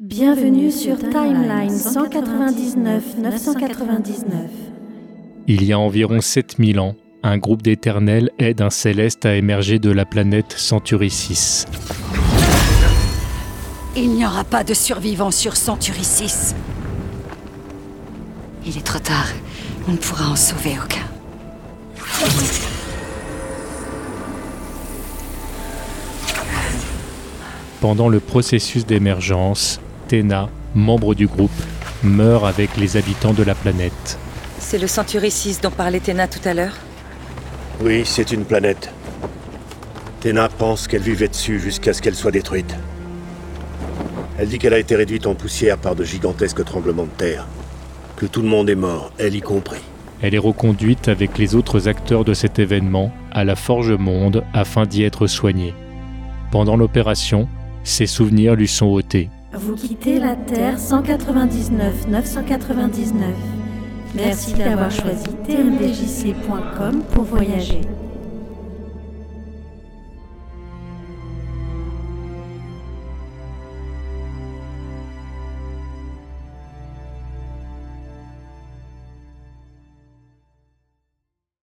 Bienvenue sur Timeline 199 999. Il y a environ 7000 ans, un groupe d'éternels aide un céleste à émerger de la planète Centuricis. Il n'y aura pas de survivants sur Centuricis. Il est trop tard. On ne pourra en sauver aucun. Pendant le processus d'émergence, Tena, membre du groupe, meurt avec les habitants de la planète. C'est le Centuricis dont parlait Théna tout à l'heure Oui, c'est une planète. Tena pense qu'elle vivait dessus jusqu'à ce qu'elle soit détruite. Elle dit qu'elle a été réduite en poussière par de gigantesques tremblements de terre. Que tout le monde est mort, elle y compris. Elle est reconduite avec les autres acteurs de cet événement à la Forge Monde afin d'y être soignée. Pendant l'opération, ses souvenirs lui sont ôtés. Vous quittez la Terre 199 999. Merci d'avoir choisi tmdjc.com pour voyager.